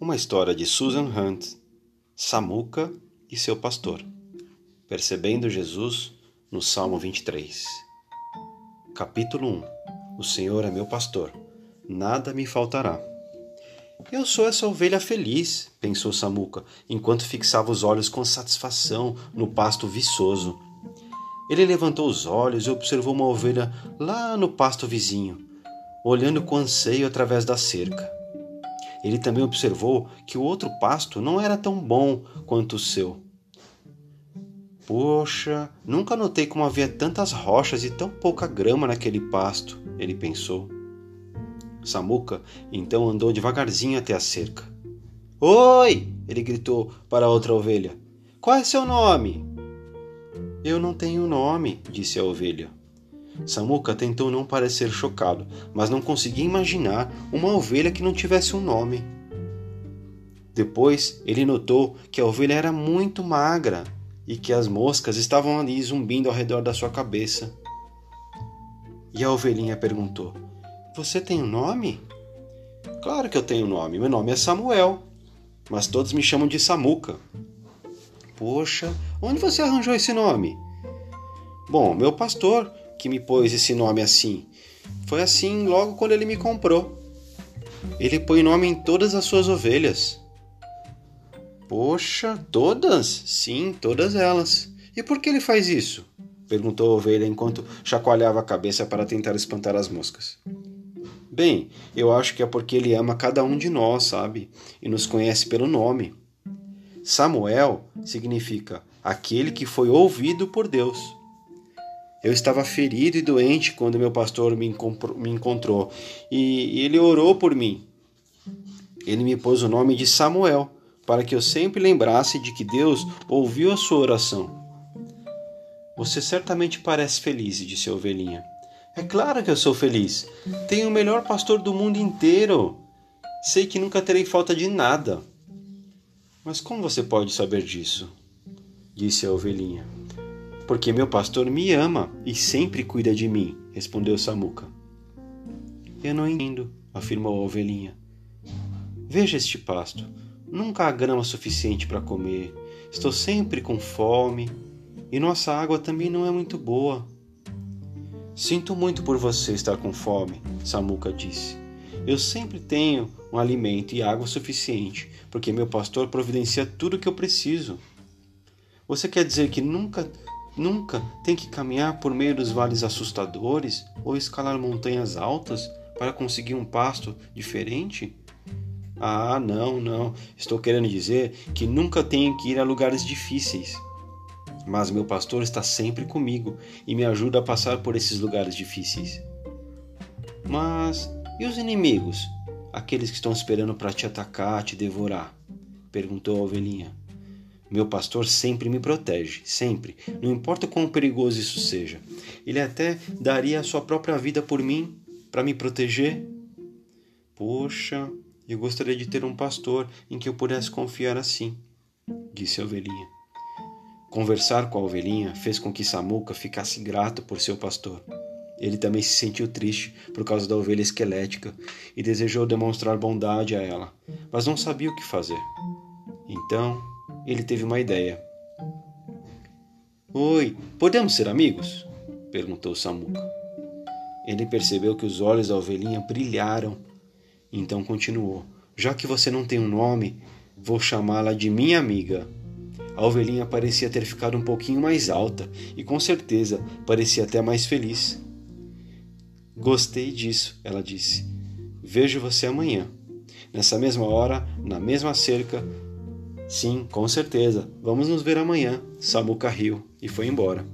Uma história de Susan Hunt, Samuca e seu pastor. Percebendo Jesus no Salmo 23. Capítulo 1 O Senhor é meu pastor, nada me faltará. Eu sou essa ovelha feliz, pensou Samuca, enquanto fixava os olhos com satisfação no pasto viçoso. Ele levantou os olhos e observou uma ovelha lá no pasto vizinho, olhando com anseio através da cerca. Ele também observou que o outro pasto não era tão bom quanto o seu. Poxa, nunca notei como havia tantas rochas e tão pouca grama naquele pasto, ele pensou. Samuca então andou devagarzinho até a cerca. Oi! ele gritou para a outra ovelha. Qual é seu nome? Eu não tenho nome, disse a ovelha. Samuca tentou não parecer chocado, mas não conseguia imaginar uma ovelha que não tivesse um nome. Depois ele notou que a ovelha era muito magra e que as moscas estavam ali zumbindo ao redor da sua cabeça. E a ovelhinha perguntou: Você tem um nome? Claro que eu tenho um nome. Meu nome é Samuel, mas todos me chamam de Samuca. Poxa, onde você arranjou esse nome? Bom, meu pastor que me pôs esse nome assim. Foi assim logo quando ele me comprou. Ele põe nome em todas as suas ovelhas. Poxa, todas? Sim, todas elas. E por que ele faz isso? perguntou a ovelha enquanto chacoalhava a cabeça para tentar espantar as moscas. Bem, eu acho que é porque ele ama cada um de nós, sabe? E nos conhece pelo nome. Samuel significa aquele que foi ouvido por Deus. Eu estava ferido e doente quando meu pastor me, encontrou e ele orou por mim. Ele me pôs o nome de Samuel para que eu sempre lembrasse de que Deus ouviu a sua oração. Você certamente parece feliz, disse a ovelhinha. É claro que eu sou feliz. Tenho o melhor pastor do mundo inteiro. Sei que nunca terei falta de nada. Mas como você pode saber disso? disse a ovelhinha. Porque meu pastor me ama e sempre cuida de mim, respondeu Samuca. Eu não entendo, afirmou a ovelhinha. Veja este pasto. Nunca há grama suficiente para comer. Estou sempre com fome. E nossa água também não é muito boa. Sinto muito por você estar com fome, Samuca disse. Eu sempre tenho um alimento e água suficiente, porque meu pastor providencia tudo o que eu preciso. Você quer dizer que nunca Nunca tem que caminhar por meio dos vales assustadores ou escalar montanhas altas para conseguir um pasto diferente? Ah, não, não. Estou querendo dizer que nunca tenho que ir a lugares difíceis. Mas meu pastor está sempre comigo e me ajuda a passar por esses lugares difíceis. Mas e os inimigos? Aqueles que estão esperando para te atacar, te devorar? perguntou a ovelhinha. Meu pastor sempre me protege, sempre, não importa quão perigoso isso seja. Ele até daria a sua própria vida por mim, para me proteger. Poxa, eu gostaria de ter um pastor em que eu pudesse confiar assim, disse a ovelhinha. Conversar com a ovelhinha fez com que Samuca ficasse grato por seu pastor. Ele também se sentiu triste por causa da ovelha esquelética e desejou demonstrar bondade a ela, mas não sabia o que fazer. Então, ele teve uma ideia. Oi, podemos ser amigos? perguntou Samuca. Ele percebeu que os olhos da ovelhinha brilharam. Então continuou: Já que você não tem um nome, vou chamá-la de minha amiga. A ovelhinha parecia ter ficado um pouquinho mais alta e com certeza parecia até mais feliz. Gostei disso, ela disse. Vejo você amanhã. Nessa mesma hora, na mesma cerca, Sim, com certeza. Vamos nos ver amanhã. Samuca riu e foi embora.